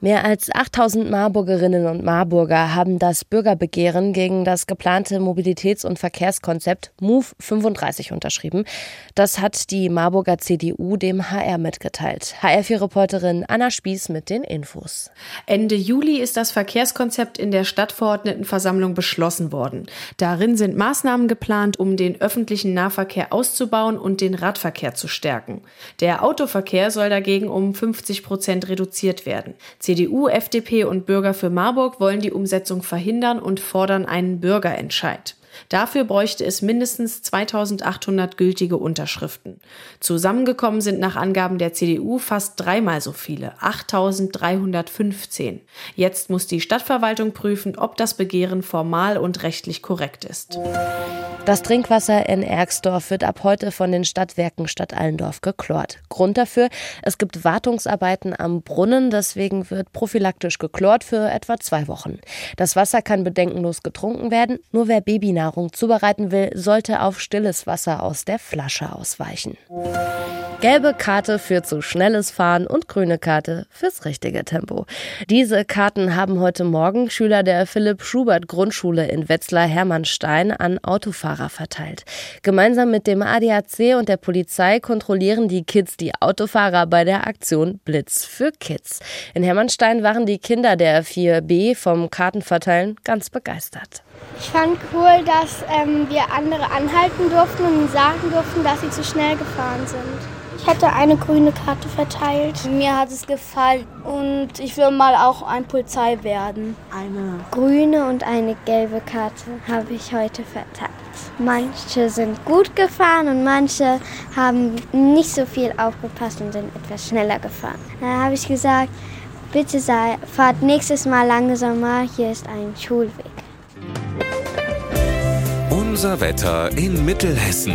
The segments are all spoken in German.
Mehr als 8000 Marburgerinnen und Marburger haben das Bürgerbegehren gegen das geplante Mobilitäts- und Verkehrskonzept MOVE 35 unterschrieben. Das hat die Marburger CDU dem HR mitgeteilt. HR4-Reporterin Anna Spieß mit den Infos. Ende Juli ist das Verkehrskonzept in der Stadtverordnetenversammlung beschlossen worden. Darin sind Maßnahmen geplant, um den öffentlichen Nahverkehr auszubauen und den Radverkehr zu stärken. Der Autoverkehr soll dagegen um 50 Prozent reduziert werden. CDU, FDP und Bürger für Marburg wollen die Umsetzung verhindern und fordern einen Bürgerentscheid. Dafür bräuchte es mindestens 2800 gültige Unterschriften. Zusammengekommen sind nach Angaben der CDU fast dreimal so viele, 8315. Jetzt muss die Stadtverwaltung prüfen, ob das Begehren formal und rechtlich korrekt ist. Das Trinkwasser in Ergsdorf wird ab heute von den Stadtwerken Stadt Allendorf geklort. Grund dafür, es gibt Wartungsarbeiten am Brunnen, deswegen wird prophylaktisch geklort für etwa zwei Wochen. Das Wasser kann bedenkenlos getrunken werden, nur wer Babynahrung zubereiten will, sollte auf stilles Wasser aus der Flasche ausweichen. Gelbe Karte für zu schnelles Fahren und grüne Karte fürs richtige Tempo. Diese Karten haben heute Morgen Schüler der Philipp Schubert Grundschule in Wetzlar Hermannstein an Autofahrer verteilt. Gemeinsam mit dem ADAC und der Polizei kontrollieren die Kids die Autofahrer bei der Aktion Blitz für Kids. In Hermannstein waren die Kinder der 4B vom Kartenverteilen ganz begeistert. Ich fand cool, dass ähm, wir andere anhalten durften und sagen durften, dass sie zu schnell gefahren sind. Ich hätte eine grüne Karte verteilt. Mir hat es gefallen und ich will mal auch ein Polizei werden. Eine grüne und eine gelbe Karte habe ich heute verteilt. Manche sind gut gefahren und manche haben nicht so viel aufgepasst und sind etwas schneller gefahren. Da habe ich gesagt, bitte sei, fahrt nächstes Mal langsamer, hier ist ein Schulweg. Unser Wetter in Mittelhessen.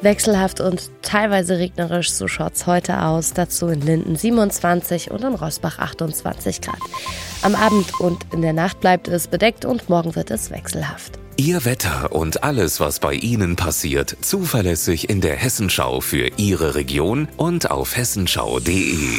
Wechselhaft und teilweise regnerisch, so schaut's heute aus. Dazu in Linden 27 und in Rosbach 28 Grad. Am Abend und in der Nacht bleibt es bedeckt und morgen wird es wechselhaft. Ihr Wetter und alles, was bei Ihnen passiert, zuverlässig in der Hessenschau für Ihre Region und auf hessenschau.de.